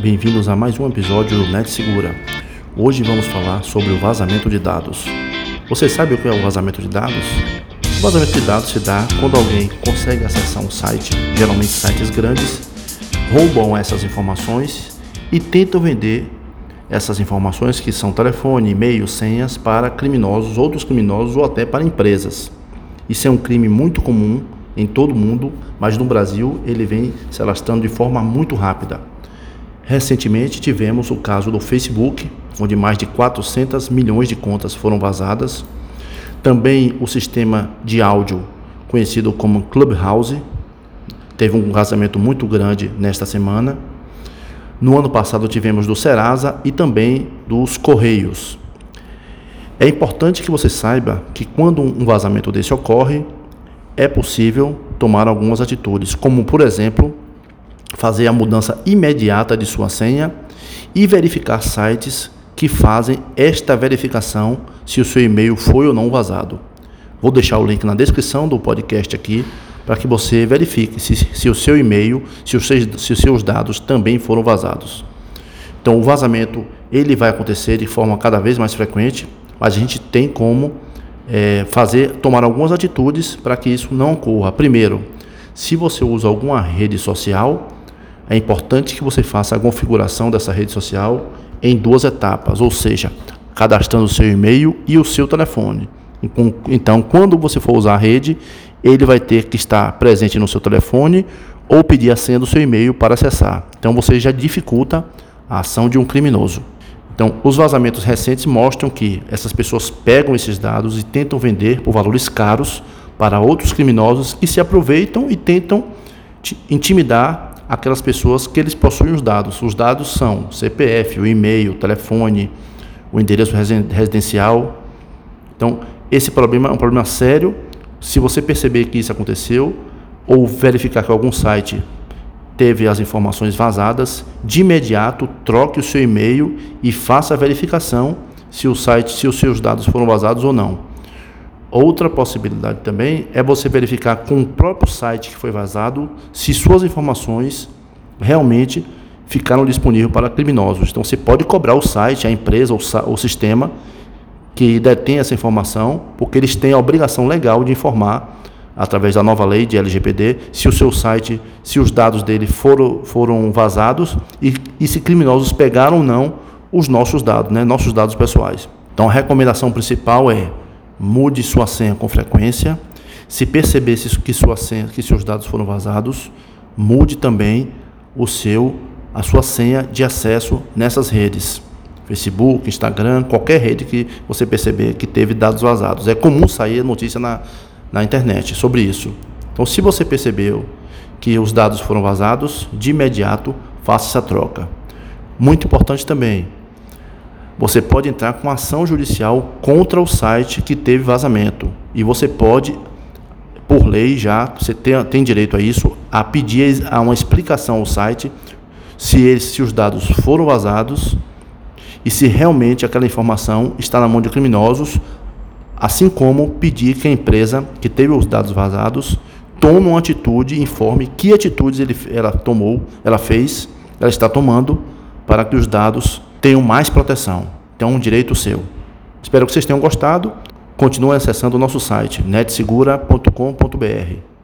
bem-vindos a mais um episódio do Net Segura. Hoje vamos falar sobre o vazamento de dados. Você sabe o que é o vazamento de dados? O vazamento de dados se dá quando alguém consegue acessar um site, geralmente sites grandes, roubam essas informações e tentam vender essas informações que são telefone, e-mail, senhas para criminosos, outros criminosos ou até para empresas. Isso é um crime muito comum em todo o mundo, mas no Brasil ele vem se alastrando de forma muito rápida. Recentemente tivemos o caso do Facebook, onde mais de 400 milhões de contas foram vazadas. Também o sistema de áudio, conhecido como Clubhouse, teve um vazamento muito grande nesta semana. No ano passado tivemos do Serasa e também dos Correios. É importante que você saiba que quando um vazamento desse ocorre, é possível tomar algumas atitudes, como por exemplo, fazer a mudança imediata de sua senha e verificar sites que fazem esta verificação se o seu e-mail foi ou não vazado. Vou deixar o link na descrição do podcast aqui para que você verifique se, se o seu e-mail, se os, seus, se os seus dados também foram vazados. Então, o vazamento ele vai acontecer de forma cada vez mais frequente, mas a gente tem como é, fazer, tomar algumas atitudes para que isso não ocorra. Primeiro, se você usa alguma rede social, é importante que você faça a configuração dessa rede social em duas etapas, ou seja, cadastrando o seu e-mail e o seu telefone. Então, quando você for usar a rede, ele vai ter que estar presente no seu telefone ou pedir a senha do seu e-mail para acessar. Então, você já dificulta a ação de um criminoso. Então, os vazamentos recentes mostram que essas pessoas pegam esses dados e tentam vender por valores caros para outros criminosos que se aproveitam e tentam intimidar aquelas pessoas que eles possuem os dados. Os dados são CPF, o e-mail, o telefone, o endereço residencial. Então, esse problema é um problema sério. Se você perceber que isso aconteceu ou verificar que algum site teve as informações vazadas, de imediato troque o seu e-mail e faça a verificação se o site, se os seus dados foram vazados ou não. Outra possibilidade também é você verificar com o próprio site que foi vazado se suas informações realmente ficaram disponíveis para criminosos. Então você pode cobrar o site, a empresa ou o sistema que detém essa informação, porque eles têm a obrigação legal de informar através da nova lei de LGPD, se o seu site, se os dados dele foram, foram vazados e, e se criminosos pegaram ou não os nossos dados, né, nossos dados pessoais. Então a recomendação principal é mude sua senha com frequência. Se perceber que sua senha, que seus dados foram vazados, mude também o seu a sua senha de acesso nessas redes. Facebook, Instagram, qualquer rede que você perceber que teve dados vazados. É comum sair notícia na, na internet sobre isso. Então, se você percebeu que os dados foram vazados, de imediato faça essa troca. Muito importante também, você pode entrar com ação judicial contra o site que teve vazamento. E você pode, por lei já, você tem, tem direito a isso, a pedir a uma explicação ao site se, eles, se os dados foram vazados e se realmente aquela informação está na mão de criminosos assim como pedir que a empresa que teve os dados vazados tome uma atitude informe que atitudes ele, ela tomou, ela fez, ela está tomando para que os dados tenham mais proteção. É um direito seu. Espero que vocês tenham gostado. Continue acessando o nosso site netsegura.com.br.